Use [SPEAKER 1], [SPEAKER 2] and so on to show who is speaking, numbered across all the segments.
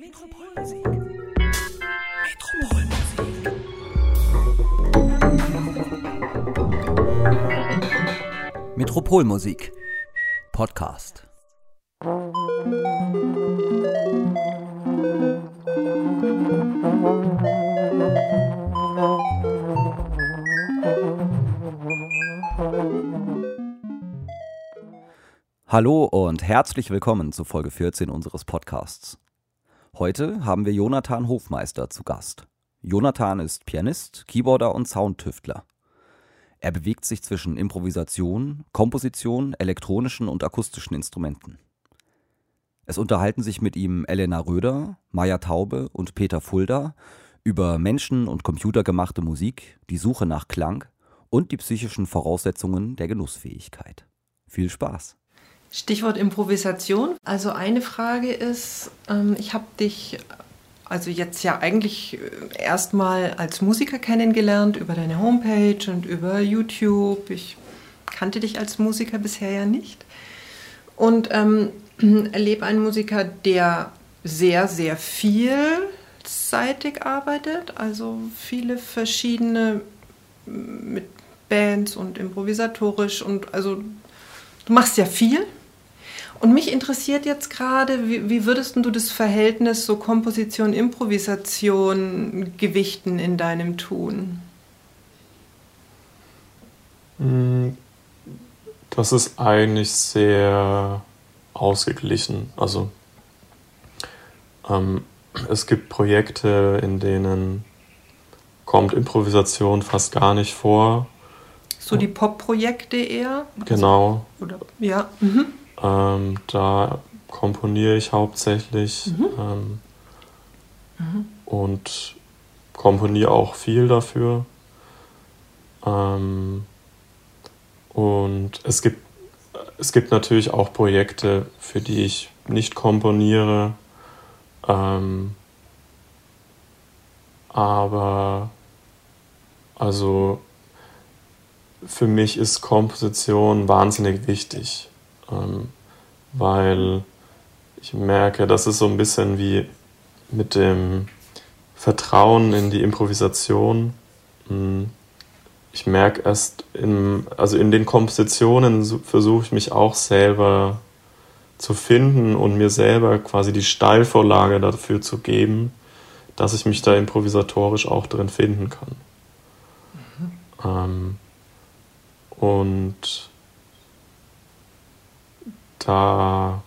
[SPEAKER 1] Metropolmusik. Metropolmusik. Podcast. Hallo und herzlich willkommen zu Folge 14 unseres Podcasts. Heute haben wir Jonathan Hofmeister zu Gast. Jonathan ist Pianist, Keyboarder und Soundtüftler. Er bewegt sich zwischen Improvisation, Komposition, elektronischen und akustischen Instrumenten. Es unterhalten sich mit ihm Elena Röder, Maya Taube und Peter Fulda über menschen- und computergemachte Musik, die Suche nach Klang und die psychischen Voraussetzungen der Genussfähigkeit. Viel Spaß!
[SPEAKER 2] Stichwort Improvisation. Also eine Frage ist, ähm, ich habe dich also jetzt ja eigentlich äh, erstmal als Musiker kennengelernt über deine Homepage und über YouTube. Ich kannte dich als Musiker bisher ja nicht. Und ähm, erlebe einen Musiker, der sehr, sehr vielseitig arbeitet, also viele verschiedene mit Bands und improvisatorisch und also du machst ja viel und mich interessiert jetzt gerade, wie, wie, würdest du das Verhältnis so Komposition, Improvisation gewichten in deinem Tun?
[SPEAKER 3] Mm, das ist eigentlich sehr ausgeglichen. Also ähm, es gibt Projekte, in denen kommt Improvisation fast gar nicht vor.
[SPEAKER 2] So die Pop-Projekte eher?
[SPEAKER 3] Genau.
[SPEAKER 2] Oder, ja. Mhm.
[SPEAKER 3] Ähm, da komponiere ich hauptsächlich mhm. Ähm, mhm. und komponiere auch viel dafür. Ähm, und es gibt, es gibt natürlich auch Projekte, für die ich nicht komponiere. Ähm, aber also für mich ist Komposition wahnsinnig wichtig ähm, weil ich merke, das ist so ein bisschen wie mit dem Vertrauen in die Improvisation. Hm, ich merke erst, in, also in den Kompositionen versuche ich mich auch selber zu finden und mir selber quasi die Steilvorlage dafür zu geben, dass ich mich da improvisatorisch auch drin finden kann. Mhm. Ähm, und da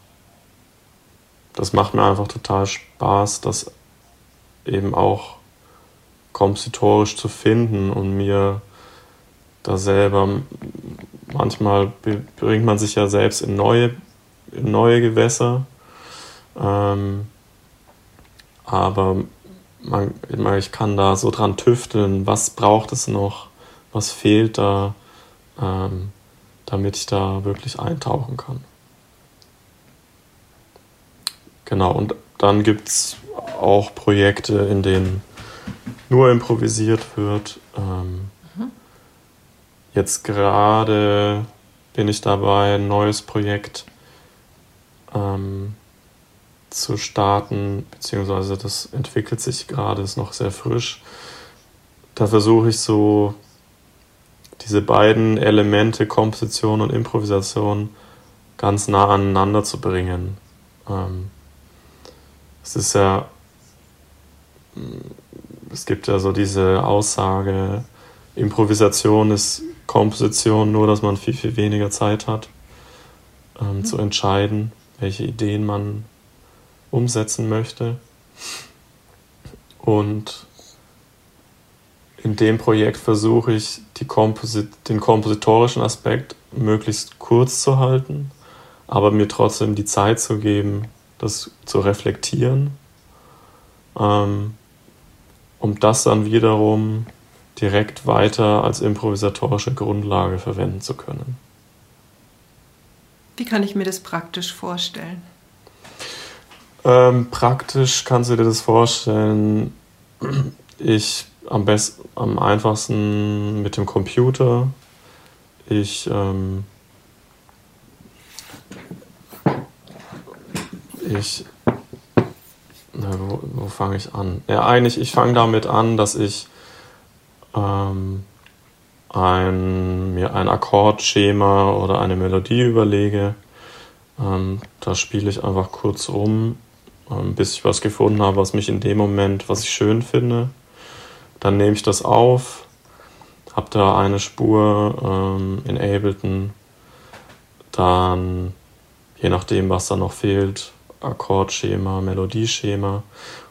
[SPEAKER 3] das macht mir einfach total Spaß, das eben auch kompositorisch zu finden und mir da selber manchmal bringt man sich ja selbst in neue, in neue Gewässer. Ähm, aber man, ich kann da so dran tüfteln, was braucht es noch, was fehlt da, ähm, damit ich da wirklich eintauchen kann. Genau, und dann gibt es auch Projekte, in denen nur improvisiert wird. Ähm, mhm. Jetzt gerade bin ich dabei, ein neues Projekt ähm, zu starten, beziehungsweise das entwickelt sich gerade, ist noch sehr frisch. Da versuche ich so diese beiden Elemente, Komposition und Improvisation, ganz nah aneinander zu bringen. Ähm, es ist ja, es gibt ja so diese Aussage, Improvisation ist Komposition, nur dass man viel, viel weniger Zeit hat, ähm, mhm. zu entscheiden, welche Ideen man umsetzen möchte. Und in dem Projekt versuche ich, Komposit den kompositorischen Aspekt möglichst kurz zu halten, aber mir trotzdem die Zeit zu geben, das zu reflektieren, ähm, um das dann wiederum direkt weiter als improvisatorische Grundlage verwenden zu können.
[SPEAKER 2] Wie kann ich mir das praktisch vorstellen?
[SPEAKER 3] Ähm, praktisch kannst du dir das vorstellen, ich am besten, am einfachsten mit dem Computer. Ich ähm, ich Na, wo, wo fange ich an? Ja, eigentlich, ich fange damit an, dass ich ähm, ein, mir ein Akkordschema oder eine Melodie überlege. Ähm, da spiele ich einfach kurz rum, ähm, bis ich was gefunden habe, was mich in dem Moment, was ich schön finde. Dann nehme ich das auf, habe da eine Spur ähm, in Ableton, dann je nachdem, was da noch fehlt, Akkordschema, Melodieschema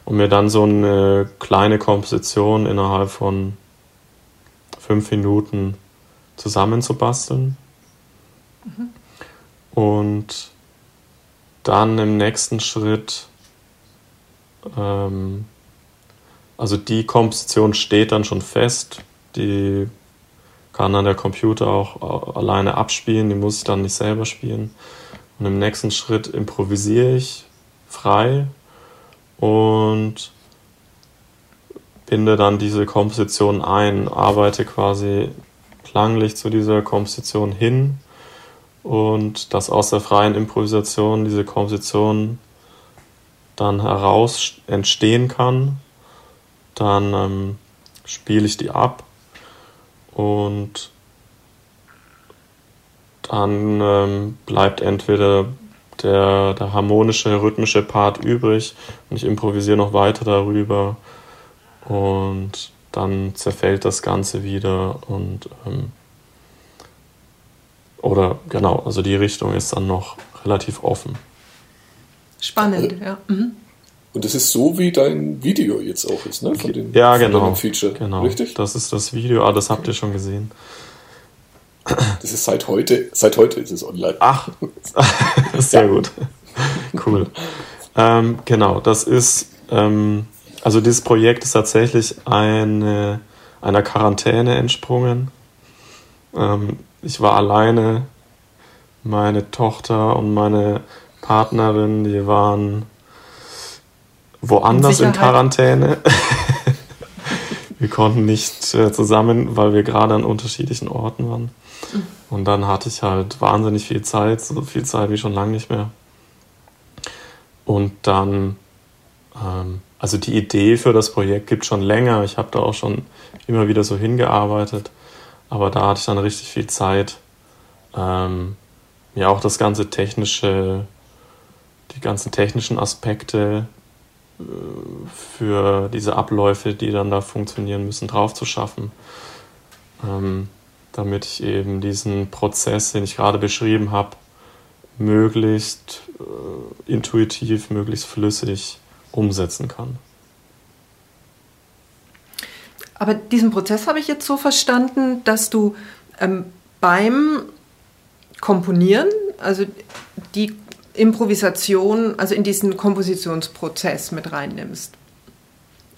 [SPEAKER 3] und mir dann so eine kleine Komposition innerhalb von fünf Minuten zusammenzubasteln. Mhm. Und dann im nächsten Schritt, ähm, also die Komposition steht dann schon fest, die kann dann der Computer auch alleine abspielen, die muss ich dann nicht selber spielen. Und im nächsten Schritt improvisiere ich frei und binde dann diese Komposition ein, arbeite quasi klanglich zu dieser Komposition hin und dass aus der freien Improvisation diese Komposition dann heraus entstehen kann, dann ähm, spiele ich die ab und dann ähm, bleibt entweder der, der harmonische, rhythmische Part übrig und ich improvisiere noch weiter darüber und dann zerfällt das Ganze wieder und ähm, oder genau, also die Richtung ist dann noch relativ offen.
[SPEAKER 2] Spannend, ja. Mhm.
[SPEAKER 4] Und das ist so, wie dein Video jetzt auch ist, ne?
[SPEAKER 3] Von den, ja, von genau. Feature. Genau. Richtig? Das ist das Video, ah, das habt ihr schon gesehen.
[SPEAKER 4] Das ist seit heute, seit heute ist es online.
[SPEAKER 3] Ach, sehr gut. Cool. Ähm, genau, das ist ähm, also dieses Projekt ist tatsächlich eine, einer Quarantäne entsprungen. Ähm, ich war alleine, meine Tochter und meine Partnerin, die waren woanders in, in Quarantäne. wir konnten nicht äh, zusammen, weil wir gerade an unterschiedlichen Orten waren. Und dann hatte ich halt wahnsinnig viel Zeit, so viel Zeit wie schon lange nicht mehr. Und dann ähm, also die Idee für das Projekt gibt schon länger. Ich habe da auch schon immer wieder so hingearbeitet. Aber da hatte ich dann richtig viel Zeit, ähm, mir auch das ganze technische, die ganzen technischen Aspekte äh, für diese Abläufe, die dann da funktionieren müssen, drauf zu schaffen. Ähm, damit ich eben diesen Prozess, den ich gerade beschrieben habe, möglichst äh, intuitiv, möglichst flüssig umsetzen kann.
[SPEAKER 2] Aber diesen Prozess habe ich jetzt so verstanden, dass du ähm, beim Komponieren, also die Improvisation, also in diesen Kompositionsprozess mit reinnimmst.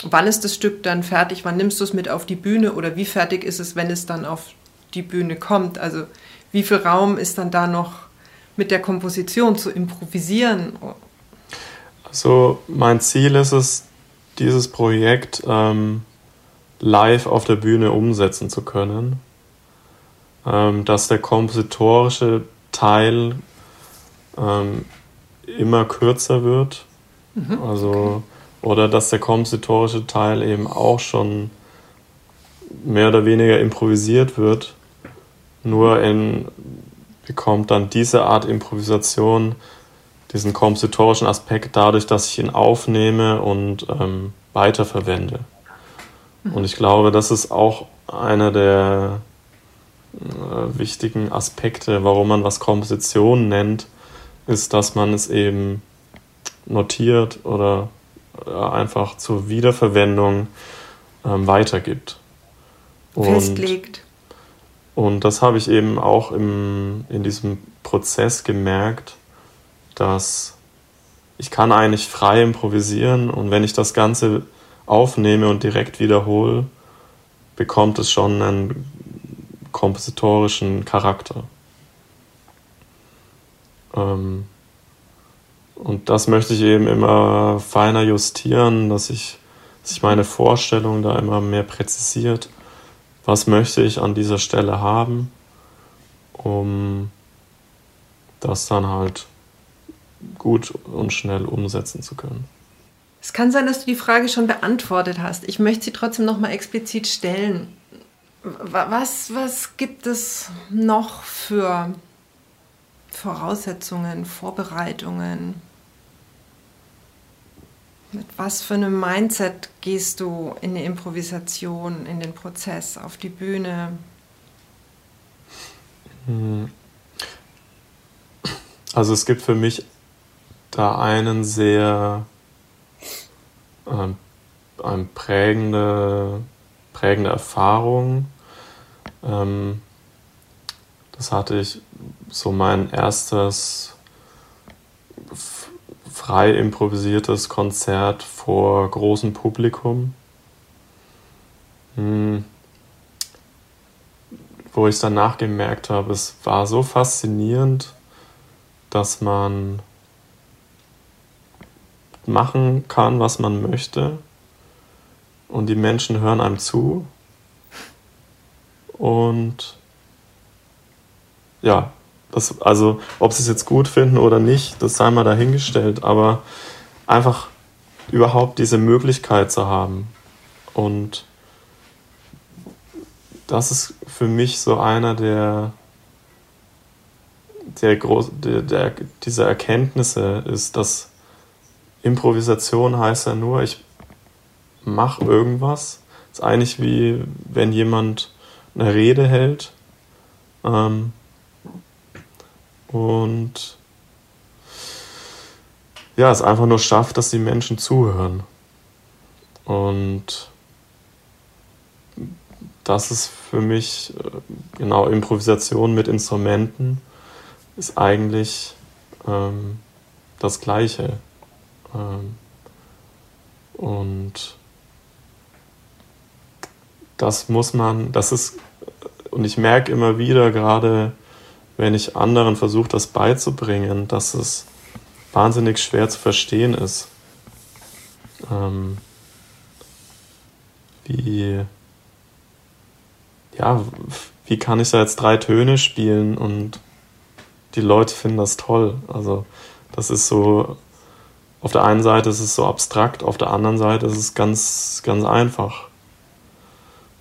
[SPEAKER 2] Wann ist das Stück dann fertig? Wann nimmst du es mit auf die Bühne oder wie fertig ist es, wenn es dann auf die Bühne kommt? Also wie viel Raum ist dann da noch mit der Komposition zu improvisieren?
[SPEAKER 3] So, mein Ziel ist es, dieses Projekt ähm, live auf der Bühne umsetzen zu können. Ähm, dass der kompositorische Teil ähm, immer kürzer wird. Mhm, also, okay. oder dass der kompositorische Teil eben auch schon mehr oder weniger improvisiert wird. Nur in, bekommt dann diese Art Improvisation diesen kompositorischen Aspekt dadurch, dass ich ihn aufnehme und ähm, weiterverwende. Mhm. Und ich glaube, das ist auch einer der äh, wichtigen Aspekte, warum man was Komposition nennt, ist, dass man es eben notiert oder äh, einfach zur Wiederverwendung ähm, weitergibt.
[SPEAKER 2] Und, Festlegt.
[SPEAKER 3] Und das habe ich eben auch im, in diesem Prozess gemerkt, dass ich kann eigentlich frei improvisieren und wenn ich das Ganze aufnehme und direkt wiederhole, bekommt es schon einen kompositorischen Charakter. Ähm, und das möchte ich eben immer feiner justieren, dass ich, dass ich meine Vorstellung da immer mehr präzisiert. Was möchte ich an dieser Stelle haben, um das dann halt gut und schnell umsetzen zu können.
[SPEAKER 2] Es kann sein, dass du die Frage schon beantwortet hast. Ich möchte sie trotzdem noch mal explizit stellen. Was, was gibt es noch für Voraussetzungen, Vorbereitungen? Mit was für einem Mindset gehst du in die Improvisation, in den Prozess, auf die Bühne?
[SPEAKER 3] Hm. Also es gibt für mich da einen sehr ähm, eine prägende, prägende Erfahrung. Ähm, das hatte ich so mein erstes frei improvisiertes Konzert vor großem Publikum. Hm. Wo ich danach gemerkt habe, es war so faszinierend, dass man machen kann, was man möchte. Und die Menschen hören einem zu. Und ja, das, also ob sie es jetzt gut finden oder nicht, das sei mal dahingestellt, aber einfach überhaupt diese Möglichkeit zu haben. Und das ist für mich so einer der, der, groß, der, der dieser Erkenntnisse ist, dass Improvisation heißt ja nur, ich mache irgendwas. Das ist eigentlich wie wenn jemand eine Rede hält ähm, und ja, es einfach nur schafft, dass die Menschen zuhören. Und das ist für mich, äh, genau, Improvisation mit Instrumenten ist eigentlich ähm, das Gleiche. Ähm, und das muss man, das ist, und ich merke immer wieder, gerade wenn ich anderen versuche, das beizubringen, dass es wahnsinnig schwer zu verstehen ist. Ähm, wie, ja, wie kann ich da jetzt drei Töne spielen und die Leute finden das toll? Also, das ist so auf der einen Seite ist es so abstrakt, auf der anderen Seite ist es ganz, ganz einfach.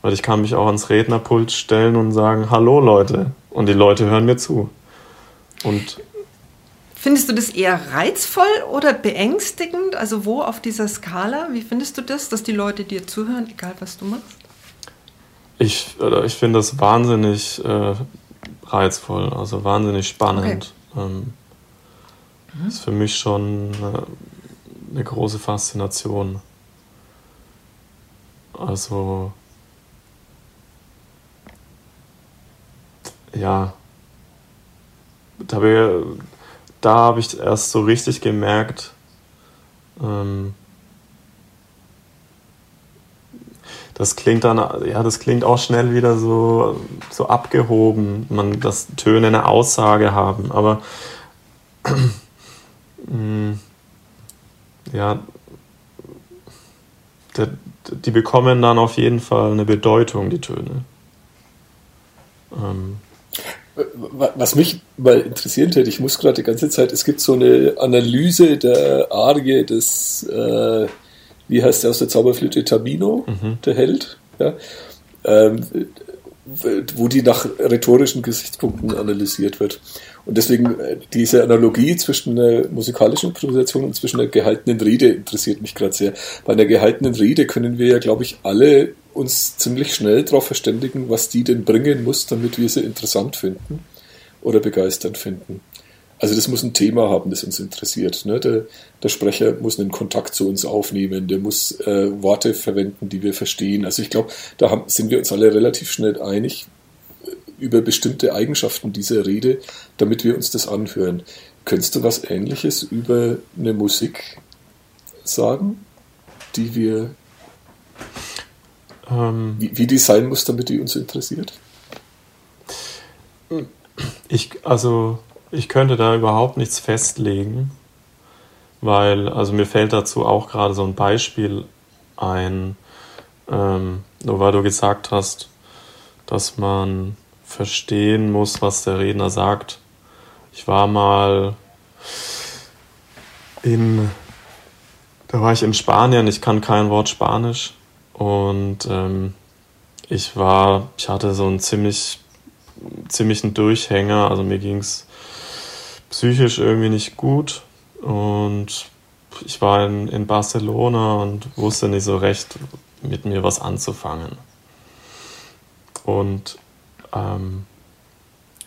[SPEAKER 3] Weil ich kann mich auch ans Rednerpult stellen und sagen, hallo Leute. Und die Leute hören mir zu. Und
[SPEAKER 2] Findest du das eher reizvoll oder beängstigend? Also wo auf dieser Skala? Wie findest du das, dass die Leute dir zuhören, egal was du machst?
[SPEAKER 3] Ich, ich finde das wahnsinnig äh, reizvoll, also wahnsinnig spannend. Okay. Ähm, mhm. Ist für mich schon eine, eine große Faszination. Also ja, da habe ich, erst so richtig gemerkt, ähm, das klingt dann, ja, das klingt auch schnell wieder so, so abgehoben, man, dass Töne eine Aussage haben, aber ja, der, die bekommen dann auf jeden Fall eine Bedeutung, die Töne.
[SPEAKER 4] Ähm, was mich mal interessieren hätte, ich muss gerade die ganze Zeit, es gibt so eine Analyse der Arie des, äh, wie heißt der aus der Zauberflöte, Tamino, mhm. der Held, ja, ähm, wo die nach rhetorischen Gesichtspunkten analysiert wird. Und deswegen äh, diese Analogie zwischen einer musikalischen Improvisation und zwischen einer gehaltenen Rede interessiert mich gerade sehr. Bei einer gehaltenen Rede können wir ja, glaube ich, alle uns ziemlich schnell darauf verständigen, was die denn bringen muss, damit wir sie interessant finden oder begeisternd finden. Also das muss ein Thema haben, das uns interessiert. Ne? Der, der, Sprecher muss einen Kontakt zu uns aufnehmen, der muss äh, Worte verwenden, die wir verstehen. Also ich glaube, da haben, sind wir uns alle relativ schnell einig äh, über bestimmte Eigenschaften dieser Rede, damit wir uns das anhören. Könntest du was Ähnliches über eine Musik sagen, die wir ähm, wie, wie die sein muss, damit die uns interessiert?
[SPEAKER 3] Ich, also, ich könnte da überhaupt nichts festlegen, weil, also mir fällt dazu auch gerade so ein Beispiel ein, ähm, nur weil du gesagt hast, dass man verstehen muss, was der Redner sagt. Ich war mal in da war ich in Spanien, ich kann kein Wort Spanisch und ähm, ich war, ich hatte so einen ziemlich, ziemlichen Durchhänger, also mir ging es psychisch irgendwie nicht gut und ich war in, in Barcelona und wusste nicht so recht mit mir was anzufangen. Und ähm,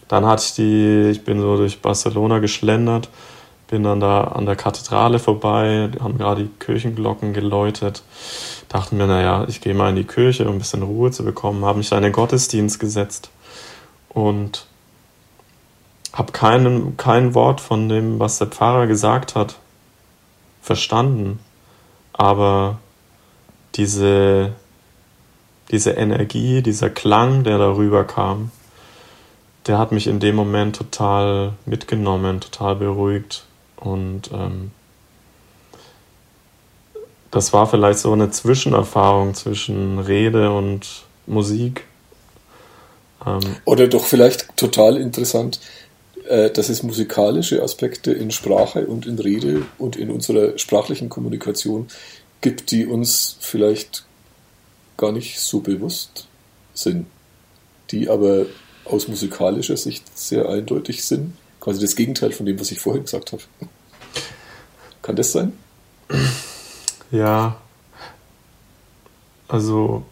[SPEAKER 3] dann hatte ich die, ich bin so durch Barcelona geschlendert, bin dann da an der Kathedrale vorbei, haben gerade die Kirchenglocken geläutet. Dachte mir, naja, ich gehe mal in die Kirche, um ein bisschen Ruhe zu bekommen, habe mich da in den Gottesdienst gesetzt und habe kein, kein Wort von dem, was der Pfarrer gesagt hat, verstanden. Aber diese, diese Energie, dieser Klang, der darüber kam, der hat mich in dem Moment total mitgenommen, total beruhigt. Und ähm, das war vielleicht so eine Zwischenerfahrung zwischen Rede und Musik.
[SPEAKER 4] Ähm, Oder doch vielleicht total interessant, äh, dass es musikalische Aspekte in Sprache und in Rede und in unserer sprachlichen Kommunikation gibt, die uns vielleicht gar nicht so bewusst sind, die aber aus musikalischer Sicht sehr eindeutig sind. Quasi das Gegenteil von dem, was ich vorhin gesagt habe. Kann das sein?
[SPEAKER 3] Ja. Also,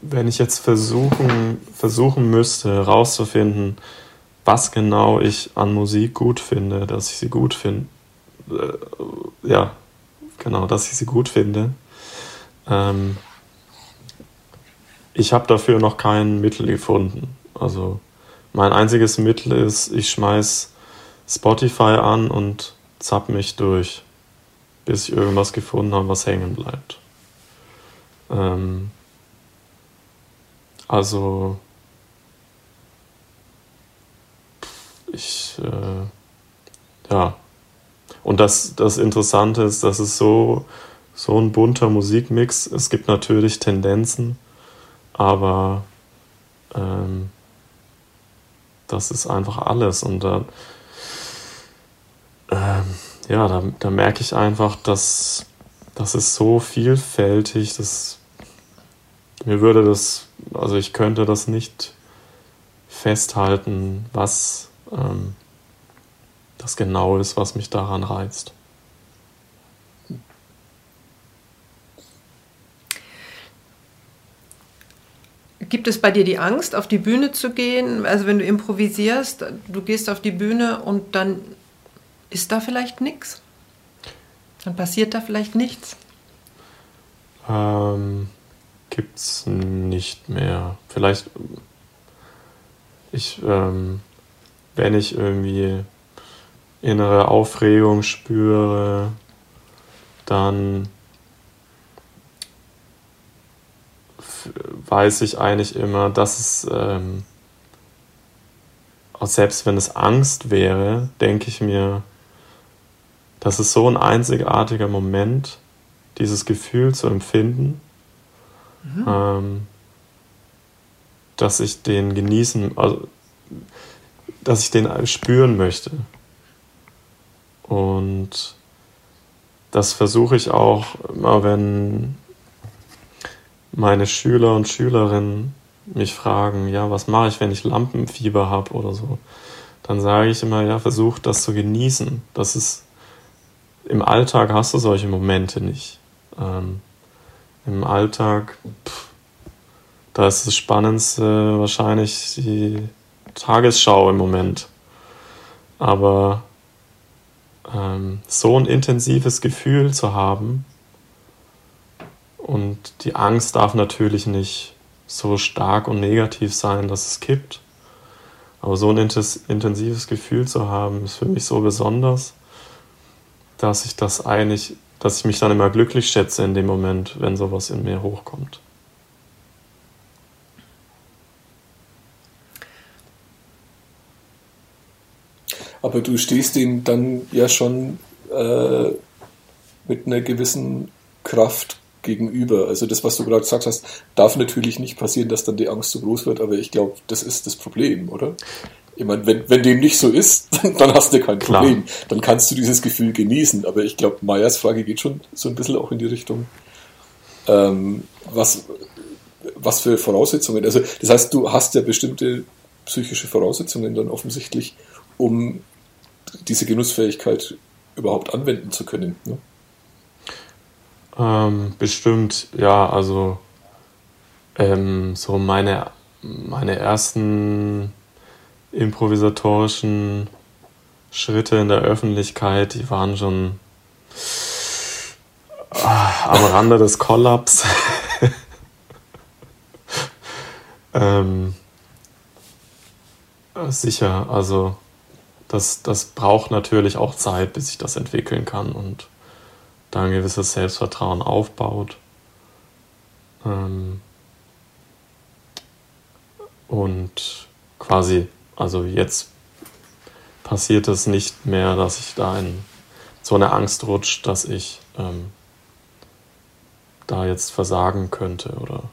[SPEAKER 3] wenn ich jetzt versuchen, versuchen müsste, herauszufinden, was genau ich an Musik gut finde, dass ich sie gut finde, äh, ja, genau, dass ich sie gut finde. Ähm, ich habe dafür noch kein Mittel gefunden. Also mein einziges Mittel ist, ich schmeiß Spotify an und zapp mich durch, bis ich irgendwas gefunden habe, was hängen bleibt. Ähm, also ich äh, ja und das, das Interessante ist, dass es so, so ein bunter Musikmix. Es gibt natürlich Tendenzen, aber ähm, das ist einfach alles. Und da, ähm, ja, da, da merke ich einfach, dass das ist so vielfältig, dass mir würde das, also ich könnte das nicht festhalten, was ähm, das genau ist, was mich daran reizt.
[SPEAKER 2] Gibt es bei dir die Angst, auf die Bühne zu gehen? Also wenn du improvisierst, du gehst auf die Bühne und dann ist da vielleicht nichts? Dann passiert da vielleicht nichts?
[SPEAKER 3] Ähm, es nicht mehr. Vielleicht, ich, ähm, wenn ich irgendwie innere Aufregung spüre, dann weiß ich eigentlich immer, dass es, ähm, selbst wenn es Angst wäre, denke ich mir, das ist so ein einzigartiger Moment, dieses Gefühl zu empfinden, mhm. ähm, dass ich den genießen, also, dass ich den spüren möchte. Und das versuche ich auch immer, wenn meine Schüler und Schülerinnen mich fragen, ja, was mache ich, wenn ich Lampenfieber habe oder so, dann sage ich immer, ja, versuch das zu genießen. Das ist im Alltag hast du solche Momente nicht. Ähm, Im Alltag, pff, da ist das Spannendste wahrscheinlich die Tagesschau im Moment. Aber ähm, so ein intensives Gefühl zu haben, und die Angst darf natürlich nicht so stark und negativ sein, dass es kippt. Aber so ein intensives Gefühl zu haben, ist für mich so besonders, dass ich das eigentlich, dass ich mich dann immer glücklich schätze in dem Moment, wenn sowas in mir hochkommt.
[SPEAKER 4] Aber du stehst dem dann ja schon äh, mit einer gewissen Kraft gegenüber. Also das, was du gerade gesagt hast, darf natürlich nicht passieren, dass dann die Angst zu groß wird, aber ich glaube, das ist das Problem, oder? Ich meine, wenn, wenn dem nicht so ist, dann hast du kein Problem. Klar. Dann kannst du dieses Gefühl genießen. Aber ich glaube, Meyers Frage geht schon so ein bisschen auch in die Richtung, ähm, was, was für Voraussetzungen. Also, das heißt, du hast ja bestimmte psychische Voraussetzungen dann offensichtlich, um diese Genussfähigkeit überhaupt anwenden zu können. Ne?
[SPEAKER 3] Ähm, bestimmt, ja, also ähm, so meine, meine ersten improvisatorischen Schritte in der Öffentlichkeit, die waren schon ah, am Rande des Kollaps. ähm, sicher, also das, das braucht natürlich auch Zeit, bis sich das entwickeln kann und da ein gewisses Selbstvertrauen aufbaut. Ähm, und quasi, also jetzt passiert es nicht mehr, dass ich da in so eine Angst rutscht, dass ich ähm, da jetzt versagen könnte oder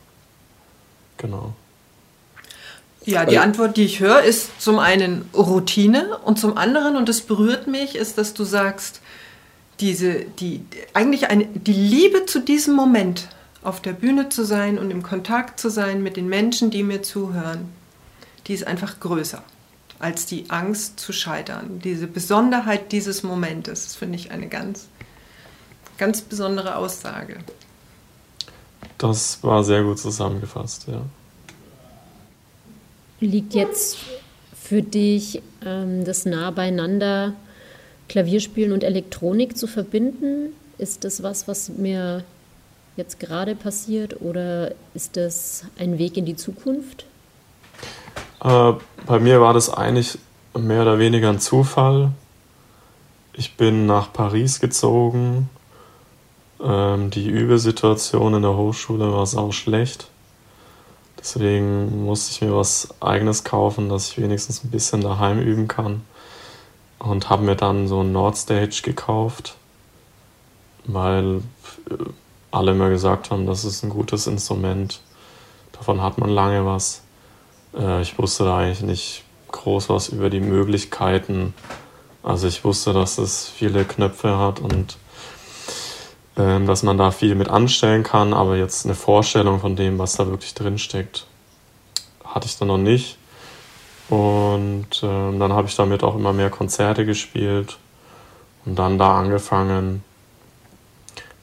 [SPEAKER 3] genau.
[SPEAKER 2] Ja, die Antwort, die ich höre, ist zum einen Routine und zum anderen, und das berührt mich, ist, dass du sagst, diese, die, eigentlich eine, die Liebe zu diesem Moment, auf der Bühne zu sein und im Kontakt zu sein mit den Menschen, die mir zuhören, die ist einfach größer als die Angst zu scheitern. Diese Besonderheit dieses Momentes, das finde ich eine ganz, ganz besondere Aussage.
[SPEAKER 3] Das war sehr gut zusammengefasst, ja.
[SPEAKER 5] Liegt jetzt für dich ähm, das nah beieinander Klavierspielen und Elektronik zu verbinden? Ist das was, was mir jetzt gerade passiert oder ist das ein Weg in die Zukunft?
[SPEAKER 3] Äh, bei mir war das eigentlich mehr oder weniger ein Zufall. Ich bin nach Paris gezogen. Ähm, die Übesituation in der Hochschule war sau schlecht. Deswegen musste ich mir was eigenes kaufen, dass ich wenigstens ein bisschen daheim üben kann. Und habe mir dann so ein Nordstage gekauft, weil äh, alle immer gesagt haben, das ist ein gutes Instrument. Davon hat man lange was. Äh, ich wusste da eigentlich nicht groß was über die Möglichkeiten. Also ich wusste, dass es viele Knöpfe hat und dass man da viel mit anstellen kann, aber jetzt eine Vorstellung von dem, was da wirklich drin steckt, hatte ich dann noch nicht. Und ähm, dann habe ich damit auch immer mehr Konzerte gespielt und dann da angefangen,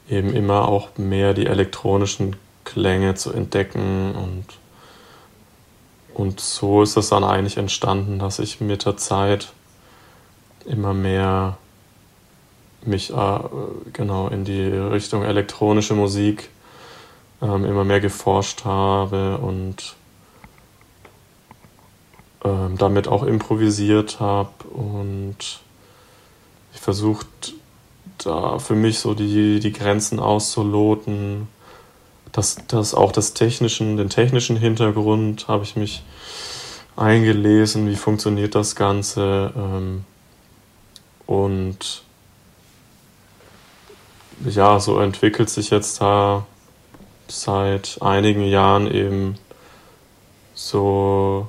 [SPEAKER 3] eben immer auch mehr die elektronischen Klänge zu entdecken und und so ist es dann eigentlich entstanden, dass ich mit der Zeit immer mehr mich äh, genau in die Richtung elektronische Musik ähm, immer mehr geforscht habe und ähm, damit auch improvisiert habe und ich versucht da für mich so die, die Grenzen auszuloten. Das, das auch das technischen, den technischen Hintergrund habe ich mich eingelesen, wie funktioniert das Ganze ähm, und ja, so entwickelt sich jetzt da seit einigen Jahren eben so,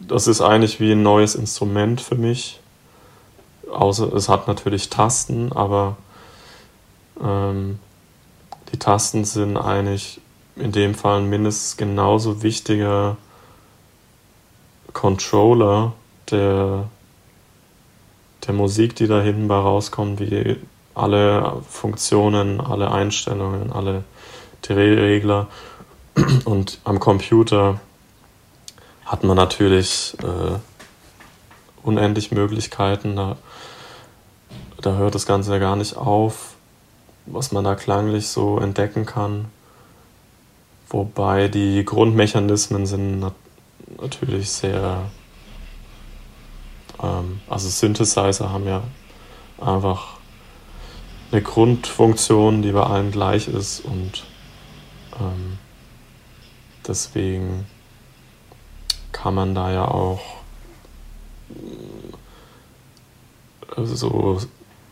[SPEAKER 3] das ist eigentlich wie ein neues Instrument für mich. Außer es hat natürlich Tasten, aber ähm, die Tasten sind eigentlich in dem Fall mindestens genauso wichtiger Controller der, der Musik, die da hinten bei rauskommt, wie alle Funktionen, alle Einstellungen, alle Drehregler. Und am Computer hat man natürlich äh, unendlich Möglichkeiten. Da, da hört das Ganze ja gar nicht auf, was man da klanglich so entdecken kann. Wobei die Grundmechanismen sind nat natürlich sehr. Ähm, also Synthesizer haben ja einfach eine Grundfunktion, die bei allen gleich ist und ähm, deswegen kann man da ja auch äh, so,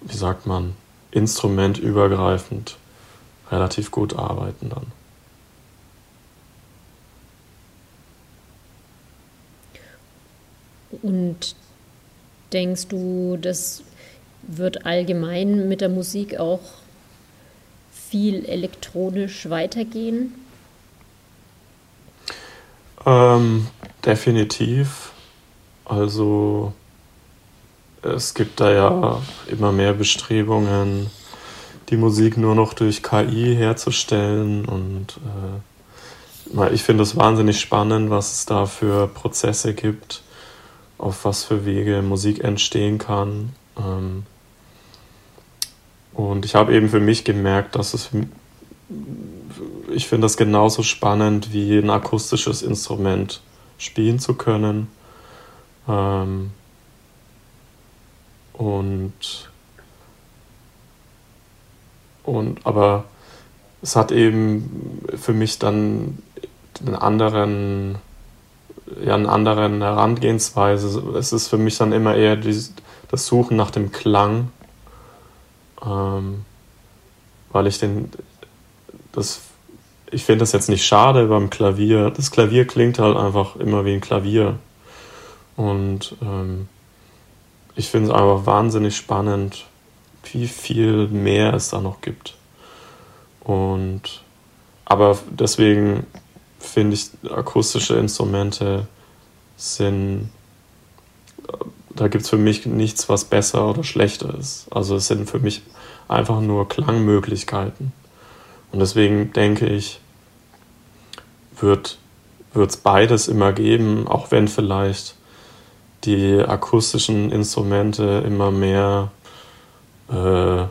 [SPEAKER 3] wie sagt man, instrumentübergreifend relativ gut arbeiten dann.
[SPEAKER 5] Und denkst du, das wird allgemein mit der Musik auch viel elektronisch weitergehen?
[SPEAKER 3] Ähm, definitiv. Also es gibt da ja immer mehr Bestrebungen, die Musik nur noch durch KI herzustellen. Und äh, ich finde es wahnsinnig spannend, was es da für Prozesse gibt, auf was für Wege Musik entstehen kann. Ähm, und ich habe eben für mich gemerkt, dass es, ich finde das genauso spannend wie ein akustisches Instrument spielen zu können. Ähm, und, und aber es hat eben für mich dann einen anderen, ja, einen anderen Herangehensweise. Es ist für mich dann immer eher die, das Suchen nach dem Klang, ähm, weil ich den, das, ich finde das jetzt nicht schade beim Klavier. Das Klavier klingt halt einfach immer wie ein Klavier. Und ähm, ich finde es einfach wahnsinnig spannend, wie viel mehr es da noch gibt. Und aber deswegen finde ich, akustische Instrumente sind, da gibt es für mich nichts, was besser oder schlechter ist. Also es sind für mich einfach nur Klangmöglichkeiten. Und deswegen denke ich, wird es beides immer geben, auch wenn vielleicht die akustischen Instrumente immer mehr äh,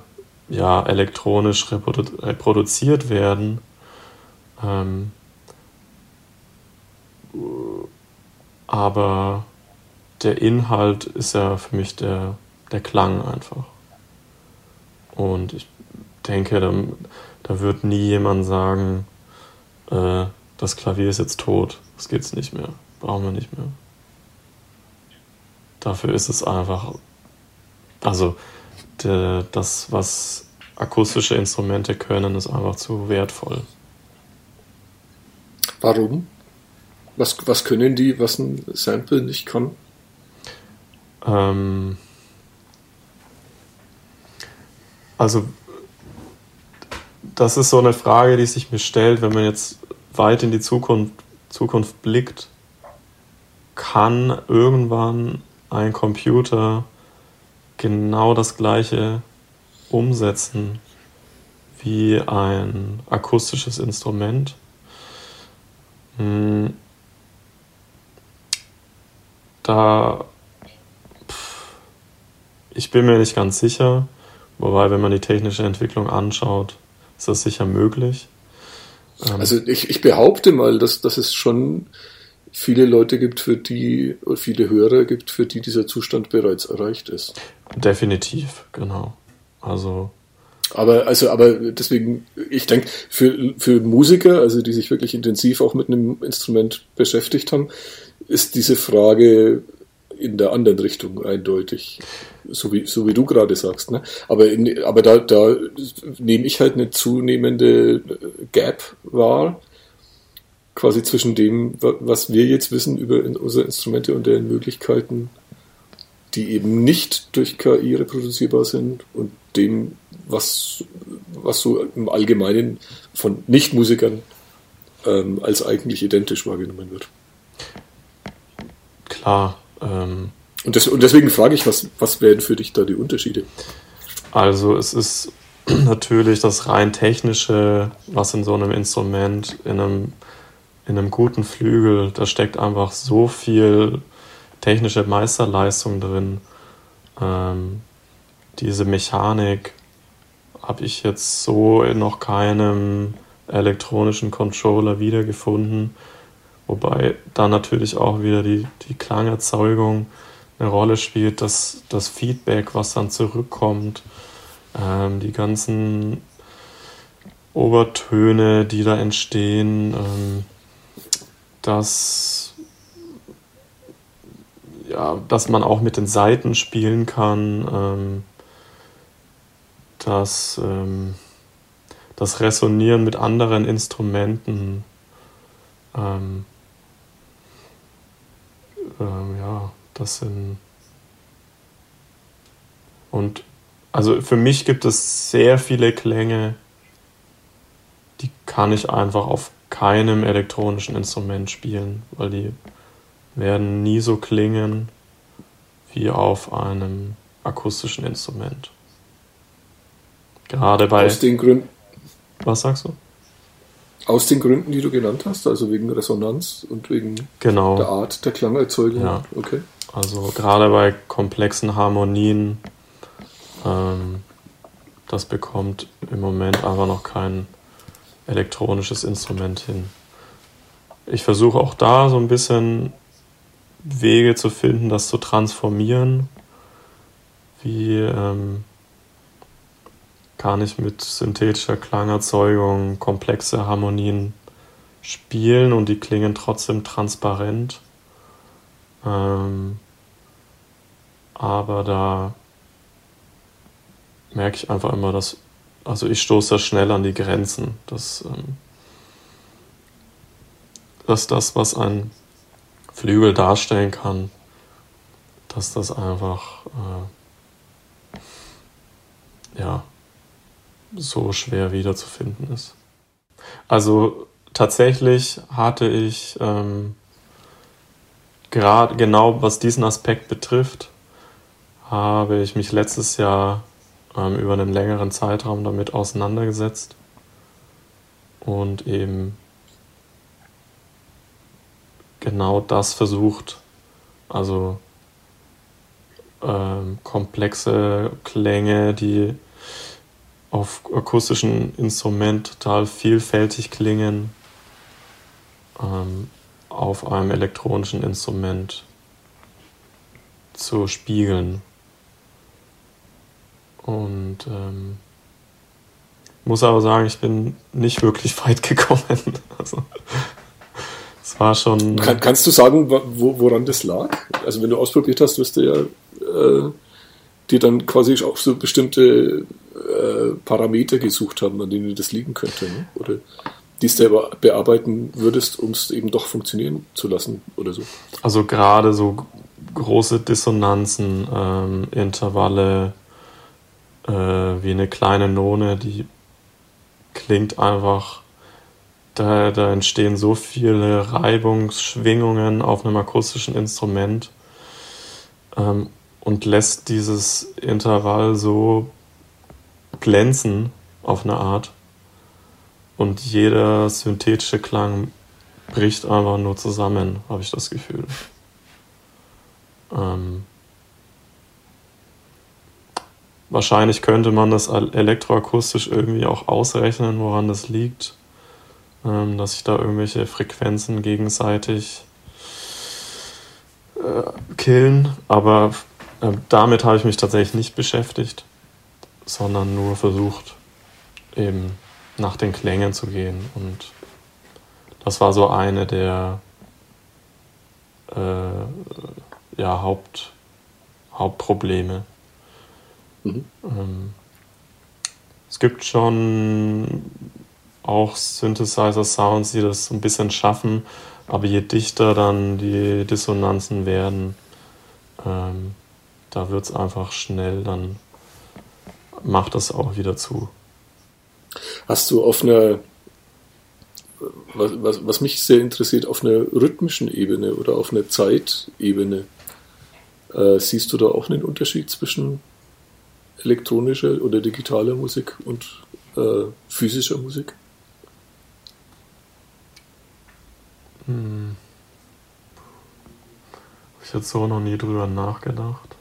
[SPEAKER 3] ja, elektronisch reprodu reproduziert werden. Ähm, aber der Inhalt ist ja für mich der, der Klang einfach. Und ich denke, da, da wird nie jemand sagen, äh, das Klavier ist jetzt tot, das geht's nicht mehr, brauchen wir nicht mehr. Dafür ist es einfach, also de, das, was akustische Instrumente können, ist einfach zu wertvoll.
[SPEAKER 4] Warum? Was, was können die, was ein Sample nicht kann?
[SPEAKER 3] Ähm, also, das ist so eine Frage, die sich mir stellt, wenn man jetzt weit in die Zukunft, Zukunft blickt. Kann irgendwann ein Computer genau das gleiche umsetzen wie ein akustisches Instrument. Hm. Da ich bin mir nicht ganz sicher, wobei, wenn man die technische Entwicklung anschaut, ist das sicher möglich.
[SPEAKER 4] Ähm, also ich, ich behaupte mal, dass, dass es schon viele Leute gibt, für die, oder viele Hörer gibt, für die dieser Zustand bereits erreicht ist.
[SPEAKER 3] Definitiv, genau. Also.
[SPEAKER 4] Aber, also, aber deswegen, ich denke, für, für Musiker, also die sich wirklich intensiv auch mit einem Instrument beschäftigt haben, ist diese Frage in der anderen Richtung eindeutig, so wie, so wie du gerade sagst. Ne? Aber, in, aber da, da nehme ich halt eine zunehmende Gap wahr quasi zwischen dem, was wir jetzt wissen über unsere Instrumente und deren Möglichkeiten, die eben nicht durch KI reproduzierbar sind und dem, was, was so im Allgemeinen von Nichtmusikern ähm, als eigentlich identisch wahrgenommen wird.
[SPEAKER 3] Klar. Ähm,
[SPEAKER 4] und, das, und deswegen frage ich, was, was wären für dich da die Unterschiede?
[SPEAKER 3] Also es ist natürlich das rein technische, was in so einem Instrument, in einem in einem guten Flügel, da steckt einfach so viel technische Meisterleistung drin. Ähm, diese Mechanik habe ich jetzt so in noch keinem elektronischen Controller wiedergefunden. Wobei da natürlich auch wieder die, die Klangerzeugung eine Rolle spielt, dass das Feedback, was dann zurückkommt, ähm, die ganzen Obertöne, die da entstehen, ähm, dass, ja, dass man auch mit den Saiten spielen kann, ähm, dass ähm, das Resonieren mit anderen Instrumenten, ähm, ja, Das sind. Und also für mich gibt es sehr viele Klänge, die kann ich einfach auf keinem elektronischen Instrument spielen, weil die werden nie so klingen wie auf einem akustischen Instrument. Gerade bei.
[SPEAKER 4] Aus den Gründen.
[SPEAKER 3] Was sagst du?
[SPEAKER 4] Aus den Gründen, die du genannt hast, also wegen Resonanz und wegen
[SPEAKER 3] genau.
[SPEAKER 4] der Art der Klangerzeugung.
[SPEAKER 3] Ja.
[SPEAKER 4] Okay.
[SPEAKER 3] Also gerade bei komplexen Harmonien, ähm, das bekommt im Moment aber noch kein elektronisches Instrument hin. Ich versuche auch da so ein bisschen Wege zu finden, das zu transformieren. Wie ähm, kann ich mit synthetischer Klangerzeugung komplexe Harmonien spielen und die klingen trotzdem transparent. Ähm, aber da merke ich einfach immer, dass, also ich stoße da schnell an die Grenzen. Dass, ähm, dass das, was ein Flügel darstellen kann, dass das einfach äh, ja, so schwer wiederzufinden ist. Also tatsächlich hatte ich ähm, gerade genau was diesen Aspekt betrifft, habe ich mich letztes Jahr ähm, über einen längeren Zeitraum damit auseinandergesetzt und eben genau das versucht, also ähm, komplexe Klänge, die auf akustischen Instrument total vielfältig klingen, ähm, auf einem elektronischen Instrument zu spiegeln. Und ähm, muss aber sagen, ich bin nicht wirklich weit gekommen. Also, es war schon.
[SPEAKER 4] Kann, kannst du sagen, wo, woran das lag? Also, wenn du ausprobiert hast, wirst du ja äh, dir dann quasi auch so bestimmte äh, Parameter gesucht haben, an denen das liegen könnte. Ne? Oder die es selber bearbeiten würdest, um es eben doch funktionieren zu lassen oder so.
[SPEAKER 3] Also, gerade so große Dissonanzen, ähm, Intervalle, äh, wie eine kleine None, die klingt einfach, da, da entstehen so viele Reibungsschwingungen auf einem akustischen Instrument ähm, und lässt dieses Intervall so glänzen auf eine Art. Und jeder synthetische Klang bricht einfach nur zusammen, habe ich das Gefühl. Ähm, Wahrscheinlich könnte man das elektroakustisch irgendwie auch ausrechnen, woran das liegt, ähm, dass sich da irgendwelche Frequenzen gegenseitig äh, killen. Aber äh, damit habe ich mich tatsächlich nicht beschäftigt, sondern nur versucht, eben nach den Klängen zu gehen. Und das war so eine der äh, ja, Haupt, Hauptprobleme. Mhm. Ähm, es gibt schon auch Synthesizer-Sounds, die das ein bisschen schaffen, aber je dichter dann die Dissonanzen werden, ähm, da wird es einfach schnell, dann macht das auch wieder zu.
[SPEAKER 4] Hast du auf einer, was, was, was mich sehr interessiert, auf einer rhythmischen Ebene oder auf einer Zeitebene, äh, siehst du da auch einen Unterschied zwischen elektronische oder digitale Musik und äh, physischer Musik?
[SPEAKER 3] Hm. Habe ich jetzt so noch nie drüber nachgedacht.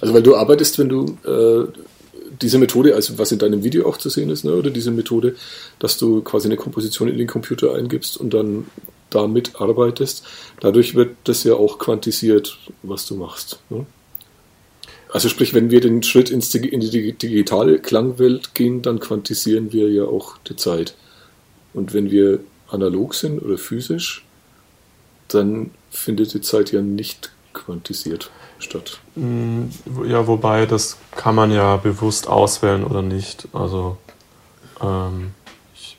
[SPEAKER 4] Also weil du arbeitest, wenn du äh, diese Methode, also was in deinem Video auch zu sehen ist, ne, oder diese Methode, dass du quasi eine Komposition in den Computer eingibst und dann damit arbeitest, dadurch wird das ja auch quantisiert, was du machst. Ne? Also sprich, wenn wir den Schritt ins, in die digitale Klangwelt gehen, dann quantisieren wir ja auch die Zeit. Und wenn wir analog sind oder physisch, dann findet die Zeit ja nicht quantisiert statt.
[SPEAKER 3] Mm, ja, wobei das kann man ja bewusst auswählen oder nicht. Also ähm, ich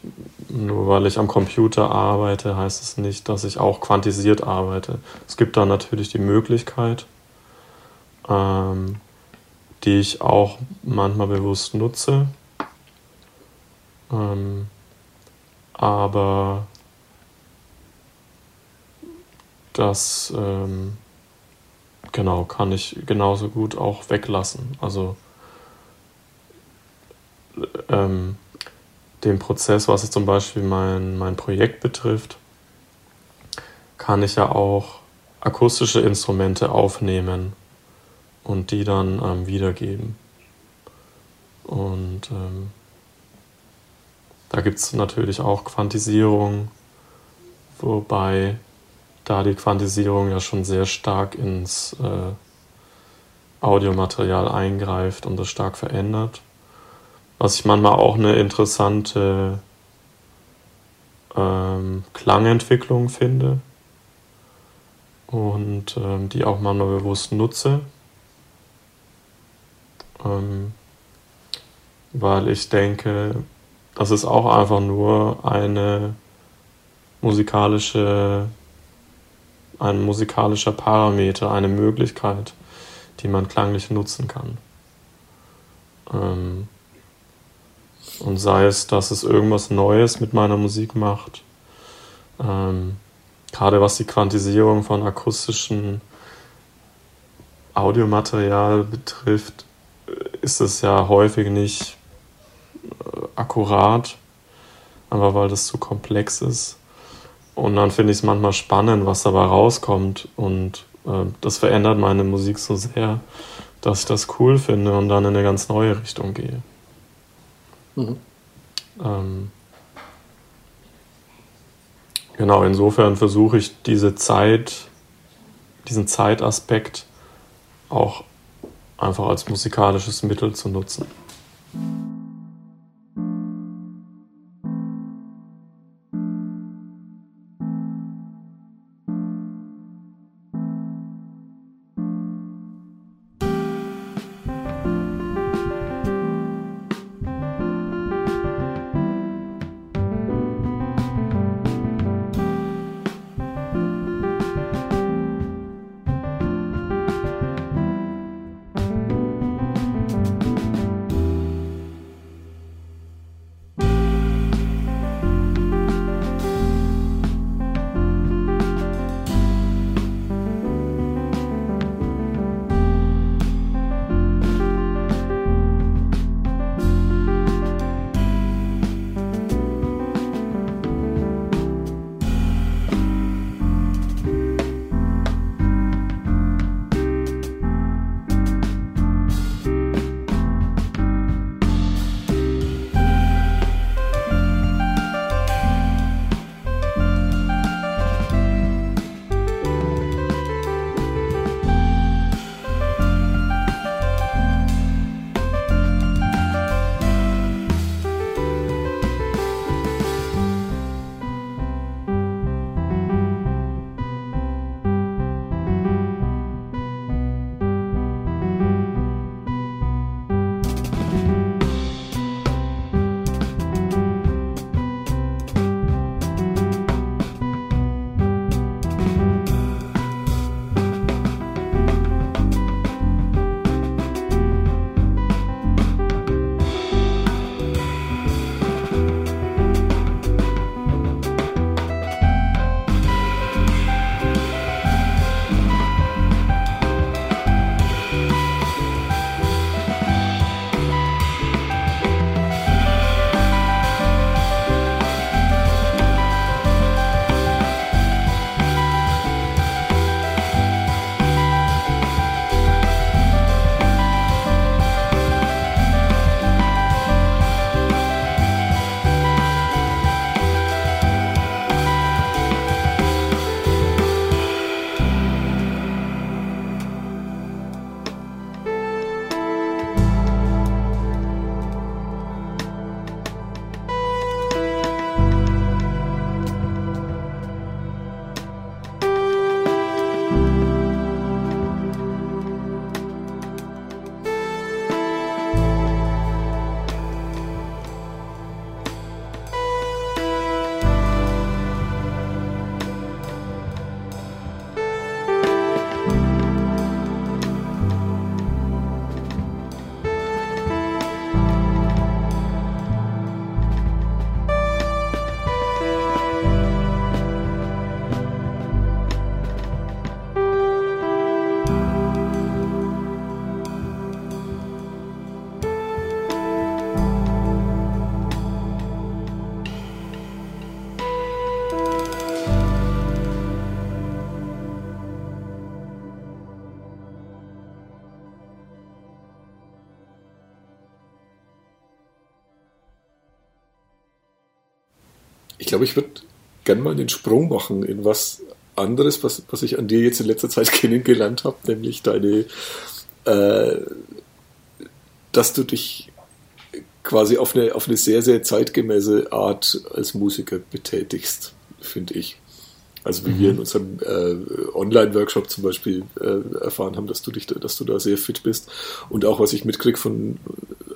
[SPEAKER 3] nur weil ich am Computer arbeite, heißt es nicht, dass ich auch quantisiert arbeite. Es gibt da natürlich die Möglichkeit, ähm, die ich auch manchmal bewusst nutze. Ähm, aber das ähm, genau kann ich genauso gut auch weglassen. Also ähm, den Prozess, was jetzt zum Beispiel mein, mein Projekt betrifft, kann ich ja auch akustische Instrumente aufnehmen und die dann ähm, wiedergeben. Und ähm, da gibt es natürlich auch Quantisierung, wobei da die Quantisierung ja schon sehr stark ins äh, Audiomaterial eingreift und das stark verändert. Was ich manchmal auch eine interessante ähm, Klangentwicklung finde und ähm, die auch manchmal bewusst nutze. Ähm, weil ich denke, das ist auch einfach nur eine musikalische, ein musikalischer Parameter, eine Möglichkeit, die man klanglich nutzen kann. Ähm, und sei es, dass es irgendwas Neues mit meiner Musik macht, ähm, gerade was die Quantisierung von akustischem Audiomaterial betrifft, ist es ja häufig nicht äh, akkurat, aber weil das zu komplex ist. Und dann finde ich es manchmal spannend, was dabei rauskommt. Und äh, das verändert meine Musik so sehr, dass ich das cool finde und dann in eine ganz neue Richtung gehe. Mhm. Ähm, genau, insofern versuche ich diese Zeit, diesen Zeitaspekt auch einfach als musikalisches Mittel zu nutzen.
[SPEAKER 4] Glaube, ich würde gerne mal den Sprung machen in was anderes, was, was ich an dir jetzt in letzter Zeit kennengelernt habe, nämlich deine, äh, dass du dich quasi auf eine, auf eine sehr, sehr zeitgemäße Art als Musiker betätigst, finde ich. Also wie mhm. wir in unserem äh, Online-Workshop zum Beispiel äh, erfahren haben, dass du dich, dass du da sehr fit bist. Und auch was ich mitkrieg von,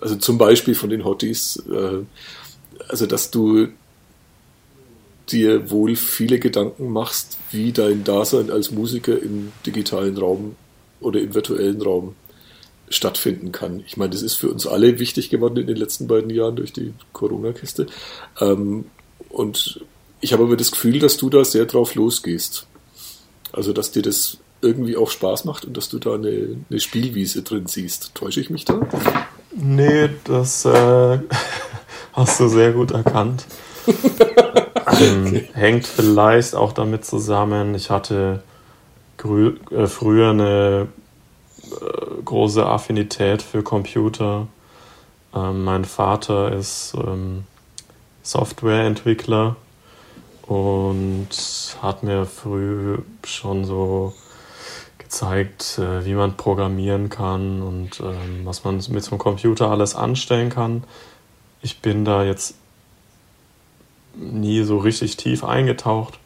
[SPEAKER 4] also zum Beispiel von den Hotties, äh, also dass du dir wohl viele Gedanken machst, wie dein Dasein als Musiker im digitalen Raum oder im virtuellen Raum stattfinden kann. Ich meine, das ist für uns alle wichtig geworden in den letzten beiden Jahren durch die Corona-Kiste. Ähm, und ich habe aber das Gefühl, dass du da sehr drauf losgehst. Also, dass dir das irgendwie auch Spaß macht und dass du da eine, eine Spielwiese drin siehst. Täusche ich mich da?
[SPEAKER 3] Nee, das äh, hast du sehr gut erkannt. ähm. Hängt vielleicht auch damit zusammen, ich hatte äh, früher eine äh, große Affinität für Computer. Ähm, mein Vater ist ähm, Softwareentwickler und hat mir früh schon so gezeigt, äh, wie man programmieren kann und ähm, was man mit so einem Computer alles anstellen kann. Ich bin da jetzt nie so richtig tief eingetaucht,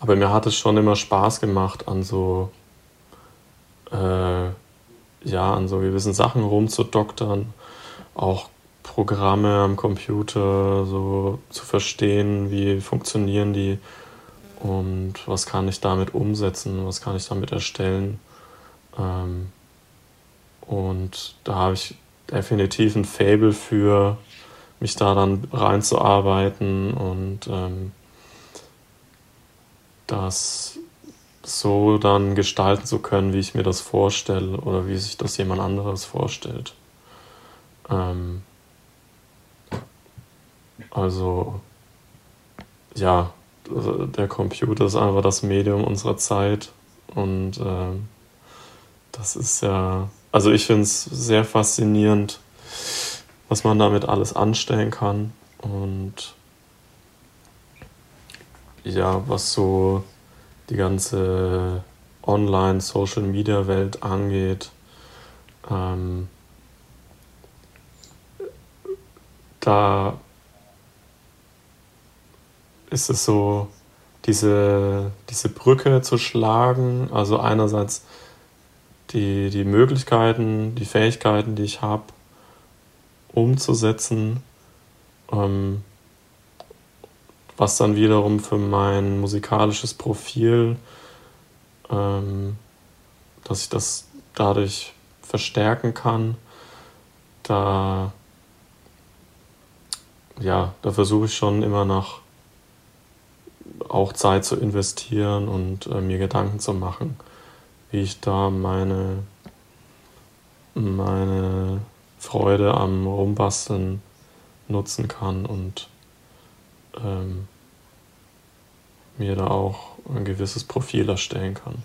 [SPEAKER 3] aber mir hat es schon immer Spaß gemacht, an so äh, ja, an so gewissen Sachen rumzudoktern, auch Programme am Computer so zu verstehen, wie funktionieren die und was kann ich damit umsetzen, was kann ich damit erstellen. Ähm, und da habe ich definitiv ein Fable für, mich da dann reinzuarbeiten und ähm, das so dann gestalten zu können, wie ich mir das vorstelle oder wie sich das jemand anderes vorstellt. Ähm, also, ja, der Computer ist einfach das Medium unserer Zeit und äh, das ist ja, also ich finde es sehr faszinierend, was man damit alles anstellen kann und ja, was so die ganze Online-Social-Media-Welt angeht. Ähm, da ist es so, diese, diese Brücke zu schlagen, also einerseits die, die Möglichkeiten, die Fähigkeiten, die ich habe, umzusetzen, ähm, was dann wiederum für mein musikalisches Profil, ähm, dass ich das dadurch verstärken kann, da ja, da versuche ich schon immer noch auch Zeit zu investieren und äh, mir Gedanken zu machen, wie ich da meine, meine Freude am Rumbasteln nutzen kann und ähm, mir da auch ein gewisses Profil erstellen kann.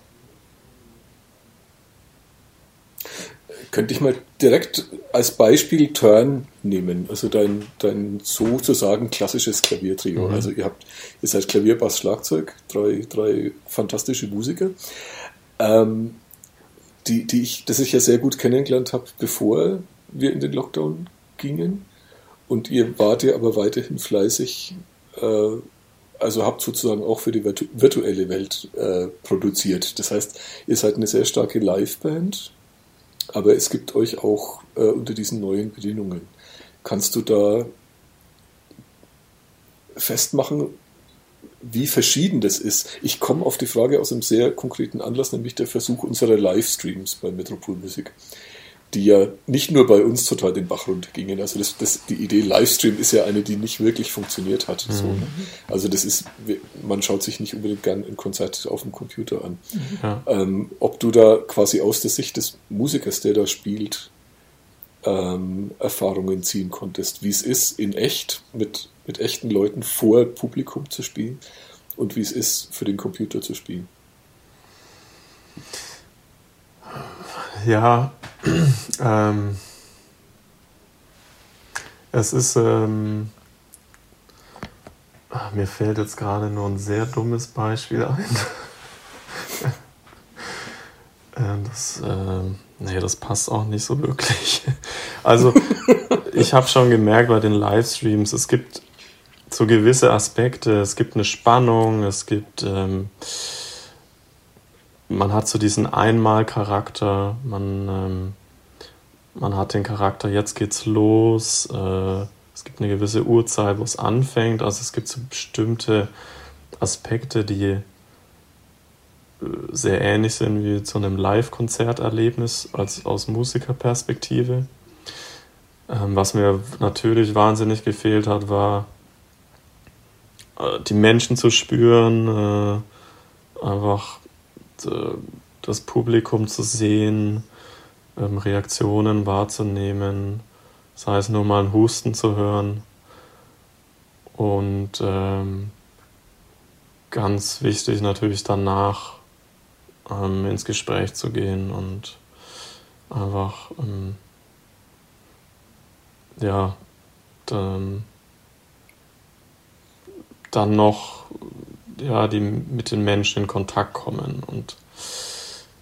[SPEAKER 4] Könnte ich mal direkt als Beispiel Turn nehmen, also dein, dein sozusagen klassisches Klaviertrio. Mhm. Also ihr habt, ihr seid Klavier, Bass, Schlagzeug, drei, drei fantastische Musiker, ähm, die, die ich, das ich ja sehr gut kennengelernt habe, bevor wir in den Lockdown gingen. Und ihr wart ja aber weiterhin fleißig, äh, also habt sozusagen auch für die virtu virtuelle Welt äh, produziert. Das heißt, ihr seid eine sehr starke Liveband aber es gibt euch auch äh, unter diesen neuen Bedingungen. Kannst du da festmachen, wie verschieden das ist? Ich komme auf die Frage aus einem sehr konkreten Anlass, nämlich der Versuch unserer Livestreams bei Metropolmusik die ja nicht nur bei uns total den Bach runtergingen. Also das, das, die Idee Livestream ist ja eine, die nicht wirklich funktioniert hat. Mhm. So, ne? Also das ist, man schaut sich nicht unbedingt gern ein Konzert auf dem Computer an. Mhm. Ähm, ob du da quasi aus der Sicht des Musikers, der da spielt, ähm, Erfahrungen ziehen konntest, wie es ist, in echt mit, mit echten Leuten vor Publikum zu spielen und wie es ist, für den Computer zu spielen.
[SPEAKER 3] Ja, ähm, es ist, ähm, Ach, mir fällt jetzt gerade nur ein sehr dummes Beispiel ein. Äh, das, äh, nee, das passt auch nicht so wirklich. Also, ich habe schon gemerkt bei den Livestreams, es gibt so gewisse Aspekte, es gibt eine Spannung, es gibt, ähm, man hat so diesen Einmalcharakter, man, ähm, man hat den Charakter, jetzt geht's los, äh, es gibt eine gewisse Uhrzeit, wo es anfängt, also es gibt so bestimmte Aspekte, die äh, sehr ähnlich sind wie zu einem Live-Konzerterlebnis als aus Musikerperspektive. Ähm, was mir natürlich wahnsinnig gefehlt hat, war äh, die Menschen zu spüren, äh, einfach das Publikum zu sehen, ähm, Reaktionen wahrzunehmen, sei es nur mal ein Husten zu hören. Und ähm, ganz wichtig natürlich danach ähm, ins Gespräch zu gehen und einfach ähm, ja dann dann noch ja, die mit den Menschen in Kontakt kommen. Und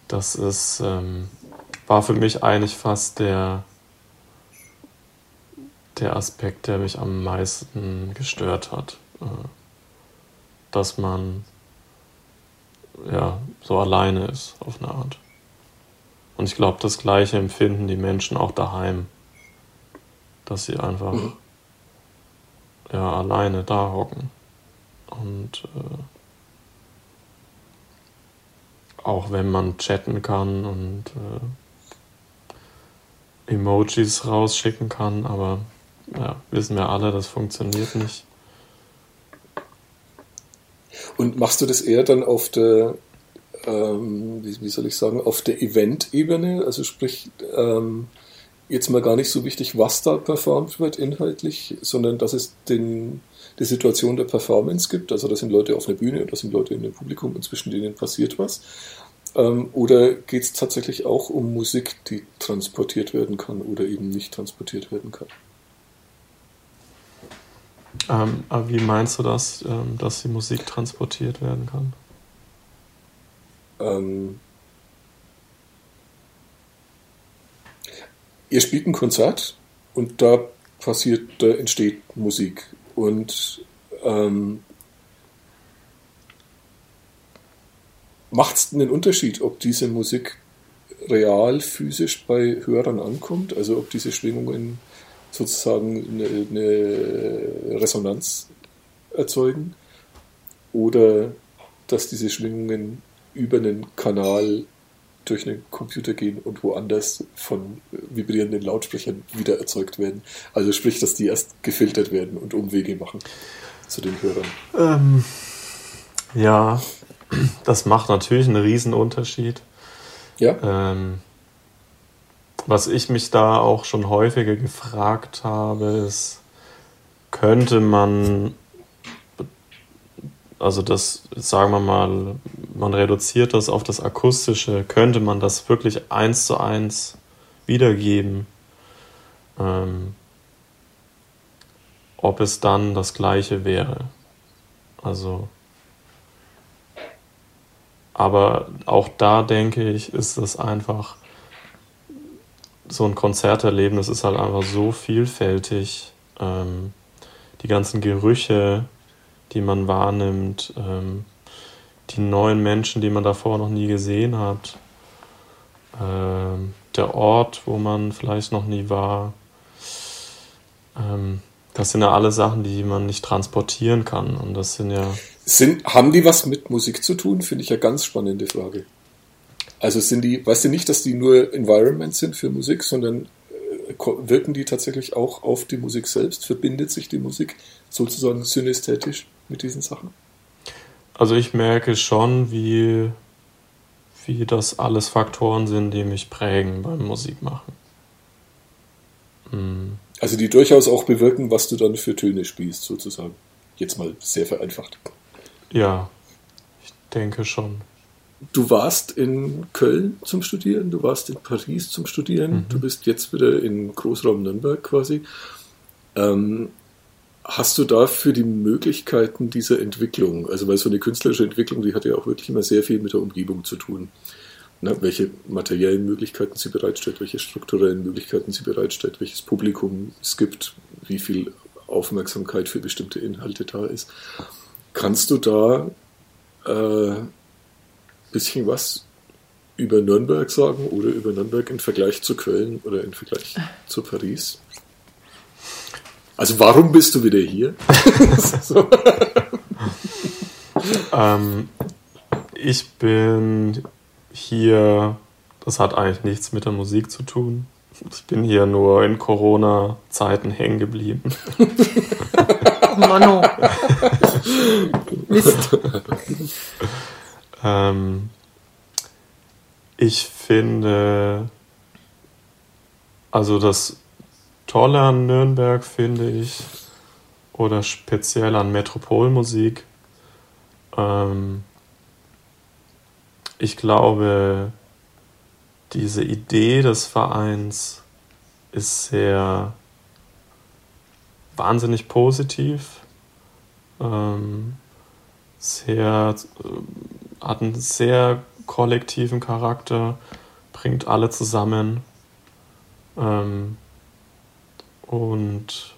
[SPEAKER 3] das ist, ähm, war für mich eigentlich fast der, der Aspekt, der mich am meisten gestört hat. Äh, dass man ja so alleine ist auf eine Art. Und ich glaube, das gleiche empfinden die Menschen auch daheim. Dass sie einfach mhm. ja, alleine da hocken. Und äh, auch wenn man chatten kann und äh, Emojis rausschicken kann, aber ja, wissen wir alle, das funktioniert nicht.
[SPEAKER 4] Und machst du das eher dann auf der, ähm, wie, wie, soll ich sagen, auf der Event-Ebene? Also sprich, ähm, jetzt mal gar nicht so wichtig, was da performt wird inhaltlich, sondern dass es den die Situation der Performance gibt. Also da sind Leute auf einer Bühne und da sind Leute in dem Publikum und zwischen denen passiert was. Ähm, oder geht es tatsächlich auch um Musik, die transportiert werden kann oder eben nicht transportiert werden kann?
[SPEAKER 3] Ähm, aber wie meinst du das, ähm, dass die Musik transportiert werden kann?
[SPEAKER 4] Ähm, ihr spielt ein Konzert und da passiert, da entsteht Musik. Und ähm, macht es einen Unterschied, ob diese Musik real physisch bei Hörern ankommt, also ob diese Schwingungen sozusagen eine, eine Resonanz erzeugen? Oder dass diese Schwingungen über einen Kanal durch einen Computer gehen und woanders von vibrierenden Lautsprechern wieder erzeugt werden. Also sprich, dass die erst gefiltert werden und Umwege machen zu den Hörern.
[SPEAKER 3] Ähm, ja, das macht natürlich einen riesen Unterschied.
[SPEAKER 4] Ja.
[SPEAKER 3] Ähm, was ich mich da auch schon häufiger gefragt habe, ist, könnte man also das, sagen wir mal, man reduziert das auf das Akustische, könnte man das wirklich eins zu eins wiedergeben, ähm, ob es dann das gleiche wäre. Also, aber auch da denke ich, ist das einfach so ein Konzerterlebnis ist halt einfach so vielfältig. Ähm, die ganzen Gerüche, die man wahrnimmt, ähm, die neuen Menschen, die man davor noch nie gesehen hat, ähm, der Ort, wo man vielleicht noch nie war. Ähm, das sind ja alle Sachen, die man nicht transportieren kann. Und das sind ja.
[SPEAKER 4] Sind, haben die was mit Musik zu tun? Finde ich ja ganz spannende Frage. Also sind die, weißt du nicht, dass die nur Environments sind für Musik, sondern äh, wirken die tatsächlich auch auf die Musik selbst? Verbindet sich die Musik sozusagen synästhetisch? Mit diesen Sachen?
[SPEAKER 3] Also ich merke schon, wie, wie das alles Faktoren sind, die mich prägen beim Musikmachen.
[SPEAKER 4] Mhm. Also die durchaus auch bewirken, was du dann für Töne spielst, sozusagen. Jetzt mal sehr vereinfacht.
[SPEAKER 3] Ja, ich denke schon.
[SPEAKER 4] Du warst in Köln zum Studieren, du warst in Paris zum Studieren, mhm. du bist jetzt wieder in Großraum Nürnberg quasi. Ähm, hast du dafür die Möglichkeiten dieser Entwicklung? Also weil so eine künstlerische Entwicklung, die hat ja auch wirklich immer sehr viel mit der Umgebung zu tun. Na, welche materiellen Möglichkeiten sie bereitstellt, welche strukturellen Möglichkeiten sie bereitstellt, welches Publikum es gibt, wie viel Aufmerksamkeit für bestimmte Inhalte da ist. Kannst du da ein äh, bisschen was über Nürnberg sagen oder über Nürnberg im Vergleich zu Köln oder im Vergleich zu Paris? Also warum bist du wieder hier?
[SPEAKER 3] ähm, ich bin hier, das hat eigentlich nichts mit der Musik zu tun. Ich bin hier nur in Corona-Zeiten hängen geblieben. oh Mano. Mist. ähm, ich finde, also das Tolle an Nürnberg finde ich, oder speziell an Metropolmusik, ähm, ich glaube, diese Idee des Vereins ist sehr wahnsinnig positiv, ähm, sehr, äh, hat einen sehr kollektiven Charakter, bringt alle zusammen. Ähm, und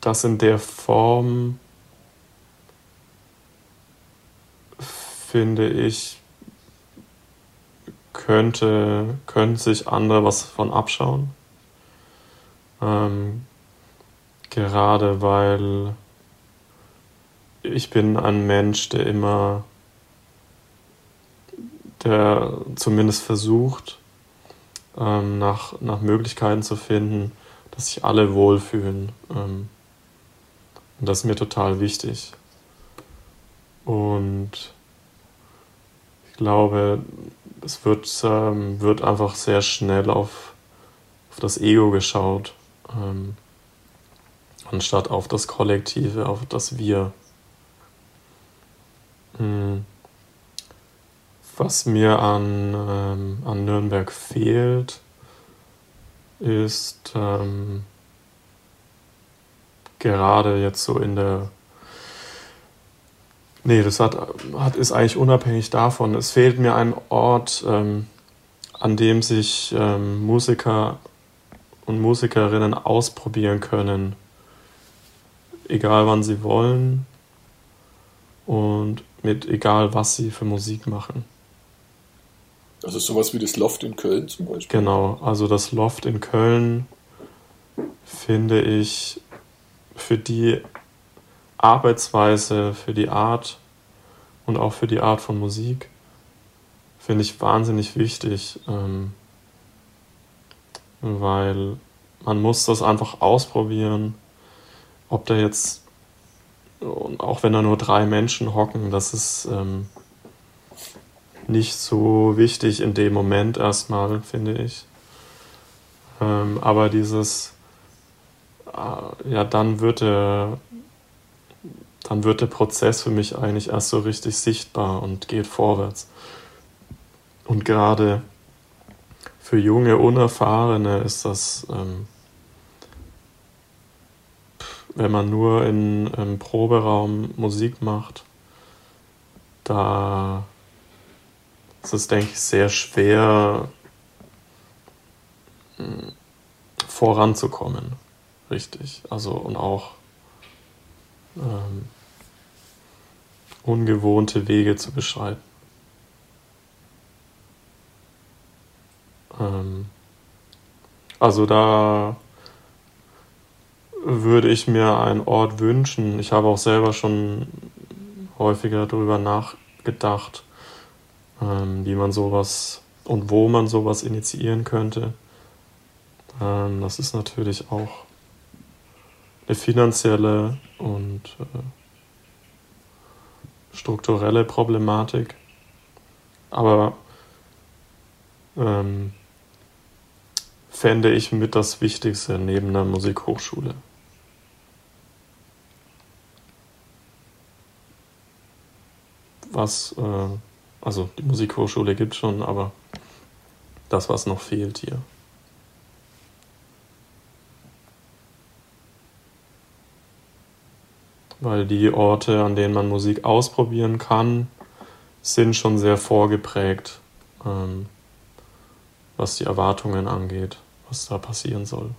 [SPEAKER 3] das in der Form finde ich könnte, könnten sich andere was von abschauen. Ähm, gerade weil ich bin ein Mensch, der immer, der zumindest versucht, ähm, nach, nach Möglichkeiten zu finden, dass sich alle wohlfühlen. Ähm, und das ist mir total wichtig. Und ich glaube, es wird, ähm, wird einfach sehr schnell auf, auf das Ego geschaut, ähm, anstatt auf das Kollektive, auf das Wir. Mhm. Was mir an, ähm, an Nürnberg fehlt, ist ähm, gerade jetzt so in der Nee, das hat, hat, ist eigentlich unabhängig davon. Es fehlt mir ein Ort, ähm, an dem sich ähm, Musiker und Musikerinnen ausprobieren können, egal wann sie wollen und mit egal was sie für Musik machen.
[SPEAKER 4] Also sowas wie das Loft in Köln zum Beispiel?
[SPEAKER 3] Genau, also das Loft in Köln finde ich für die Arbeitsweise, für die Art und auch für die Art von Musik finde ich wahnsinnig wichtig, ähm, weil man muss das einfach ausprobieren, ob da jetzt, auch wenn da nur drei Menschen hocken, das ist ähm, nicht so wichtig in dem Moment erstmal, finde ich. Ähm, aber dieses, äh, ja, dann wird der dann wird der Prozess für mich eigentlich erst so richtig sichtbar und geht vorwärts. Und gerade für junge, Unerfahrene ist das, ähm, wenn man nur in, im Proberaum Musik macht, da ist es, denke ich, sehr schwer hm, voranzukommen. Richtig. Also und auch ähm, ungewohnte Wege zu beschreiten. Ähm, also da würde ich mir einen Ort wünschen. Ich habe auch selber schon häufiger darüber nachgedacht, ähm, wie man sowas und wo man sowas initiieren könnte. Ähm, das ist natürlich auch eine finanzielle und äh, strukturelle Problematik. Aber ähm, fände ich mit das Wichtigste neben einer Musikhochschule. Was, äh, also die Musikhochschule gibt es schon, aber das, was noch fehlt hier. weil die Orte, an denen man Musik ausprobieren kann, sind schon sehr vorgeprägt, ähm, was die Erwartungen angeht, was da passieren soll.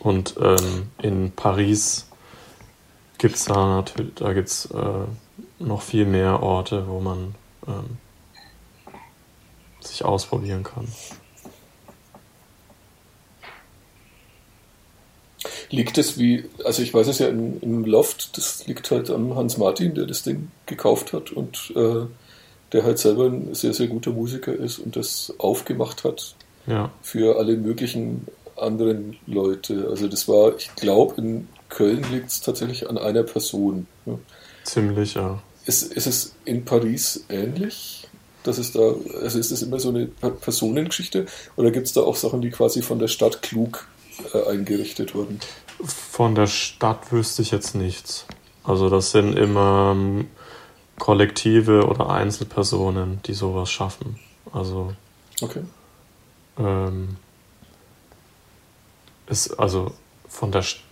[SPEAKER 3] Und ähm, in Paris gibt es da natürlich, da gibt's äh, noch viel mehr Orte, wo man ähm, sich ausprobieren kann.
[SPEAKER 4] Liegt es wie, also ich weiß es ja im, im Loft, das liegt halt am Hans Martin, der das Ding gekauft hat und äh, der halt selber ein sehr, sehr guter Musiker ist und das aufgemacht hat
[SPEAKER 3] ja.
[SPEAKER 4] für alle möglichen anderen Leute. Also das war, ich glaube, in Köln liegt es tatsächlich an einer Person. Ja.
[SPEAKER 3] Ziemlich, ja.
[SPEAKER 4] Ist, ist es in Paris ähnlich? Dass es da, also ist es immer so eine Personengeschichte oder gibt es da auch Sachen, die quasi von der Stadt klug äh, eingerichtet wurden?
[SPEAKER 3] Von der Stadt wüsste ich jetzt nichts. Also das sind immer ähm, Kollektive oder Einzelpersonen, die sowas schaffen. Also
[SPEAKER 4] okay.
[SPEAKER 3] ähm, ist also von der Stadt.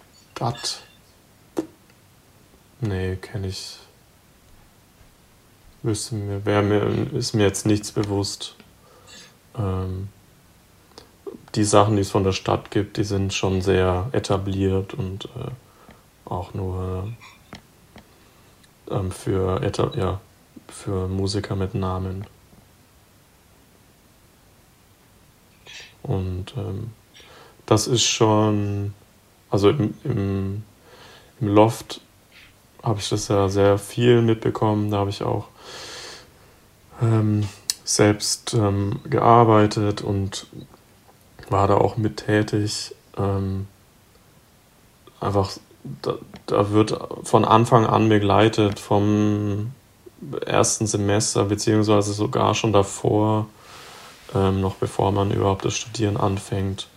[SPEAKER 3] Nee, kenne ich. Wüsste mir, wäre mir, ist mir jetzt nichts bewusst. Ähm, die Sachen, die es von der Stadt gibt, die sind schon sehr etabliert und äh, auch nur ähm, für, ja, für Musiker mit Namen. Und ähm, das ist schon, also im, im, im Loft habe ich das ja sehr viel mitbekommen. Da habe ich auch ähm, selbst ähm, gearbeitet und war da auch mit tätig. Ähm, einfach, da, da, wird von Anfang an begleitet vom ersten Semester, beziehungsweise sogar schon davor, ähm, noch bevor man überhaupt das Studieren anfängt,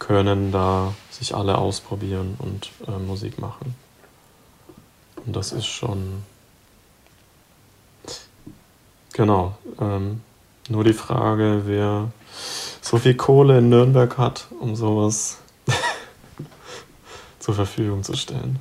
[SPEAKER 3] können da sich alle ausprobieren und äh, Musik machen. Und das ist schon. Genau. Ähm, nur die Frage, wer so viel Kohle in Nürnberg hat, um sowas zur Verfügung zu stellen.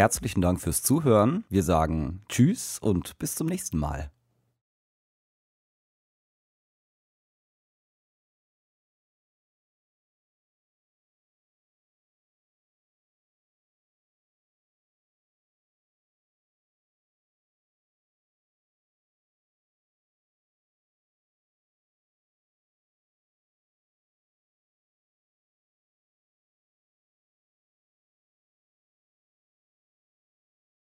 [SPEAKER 1] Herzlichen Dank fürs Zuhören. Wir sagen Tschüss und bis zum nächsten Mal.